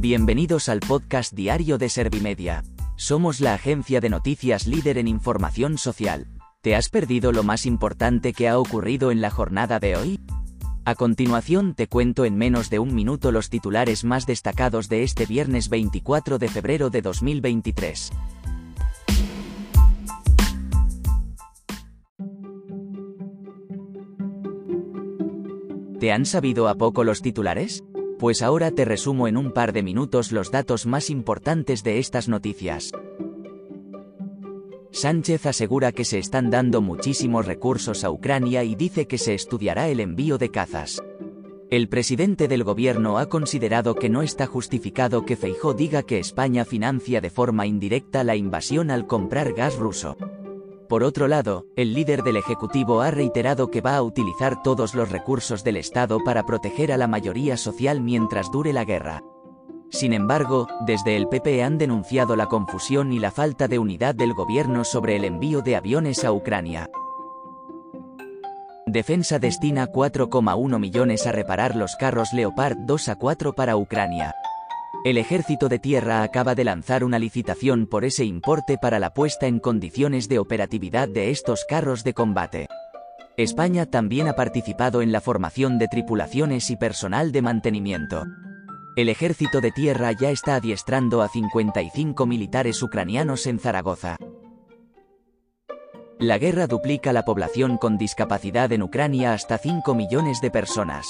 Bienvenidos al podcast diario de Servimedia. Somos la agencia de noticias líder en información social. ¿Te has perdido lo más importante que ha ocurrido en la jornada de hoy? A continuación te cuento en menos de un minuto los titulares más destacados de este viernes 24 de febrero de 2023. ¿Te han sabido a poco los titulares? Pues ahora te resumo en un par de minutos los datos más importantes de estas noticias. Sánchez asegura que se están dando muchísimos recursos a Ucrania y dice que se estudiará el envío de cazas. El presidente del gobierno ha considerado que no está justificado que Feijó diga que España financia de forma indirecta la invasión al comprar gas ruso. Por otro lado, el líder del Ejecutivo ha reiterado que va a utilizar todos los recursos del Estado para proteger a la mayoría social mientras dure la guerra. Sin embargo, desde el PP han denunciado la confusión y la falta de unidad del gobierno sobre el envío de aviones a Ucrania. Defensa destina 4,1 millones a reparar los carros Leopard 2 a 4 para Ucrania. El Ejército de Tierra acaba de lanzar una licitación por ese importe para la puesta en condiciones de operatividad de estos carros de combate. España también ha participado en la formación de tripulaciones y personal de mantenimiento. El Ejército de Tierra ya está adiestrando a 55 militares ucranianos en Zaragoza. La guerra duplica la población con discapacidad en Ucrania hasta 5 millones de personas.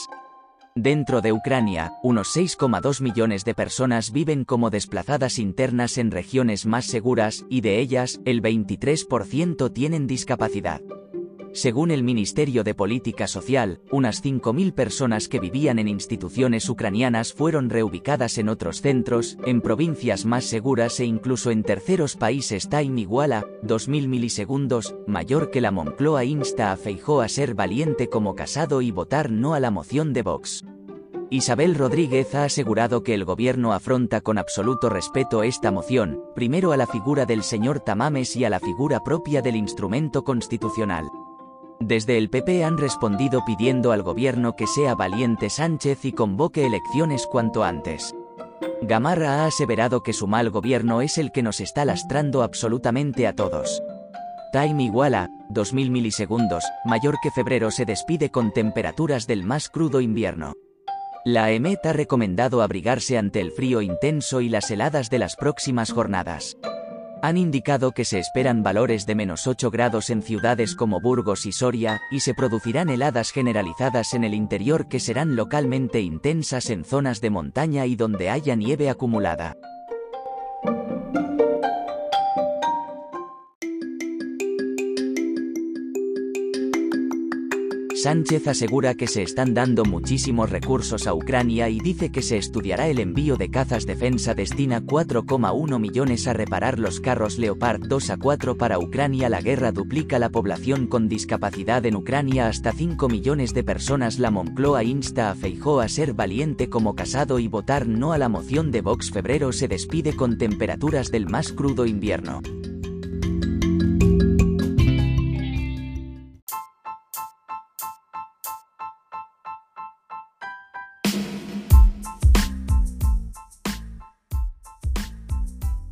Dentro de Ucrania, unos 6,2 millones de personas viven como desplazadas internas en regiones más seguras, y de ellas, el 23% tienen discapacidad. Según el Ministerio de Política Social, unas 5.000 personas que vivían en instituciones ucranianas fueron reubicadas en otros centros, en provincias más seguras e incluso en terceros países. Time Iguala, 2.000 milisegundos, mayor que la Moncloa insta a Feijó a ser valiente como casado y votar no a la moción de Vox. Isabel Rodríguez ha asegurado que el gobierno afronta con absoluto respeto esta moción, primero a la figura del señor Tamames y a la figura propia del instrumento constitucional. Desde el PP han respondido pidiendo al gobierno que sea valiente Sánchez y convoque elecciones cuanto antes. Gamarra ha aseverado que su mal gobierno es el que nos está lastrando absolutamente a todos. Time iguala, 2000 milisegundos, mayor que febrero se despide con temperaturas del más crudo invierno. La EMET ha recomendado abrigarse ante el frío intenso y las heladas de las próximas jornadas han indicado que se esperan valores de menos 8 grados en ciudades como Burgos y Soria, y se producirán heladas generalizadas en el interior que serán localmente intensas en zonas de montaña y donde haya nieve acumulada. Sánchez asegura que se están dando muchísimos recursos a Ucrania y dice que se estudiará el envío de cazas defensa destina 4,1 millones a reparar los carros Leopard 2 a 4 para Ucrania. La guerra duplica la población con discapacidad en Ucrania hasta 5 millones de personas. La Moncloa insta a Feijó a ser valiente como casado y votar no a la moción de Vox. Febrero se despide con temperaturas del más crudo invierno.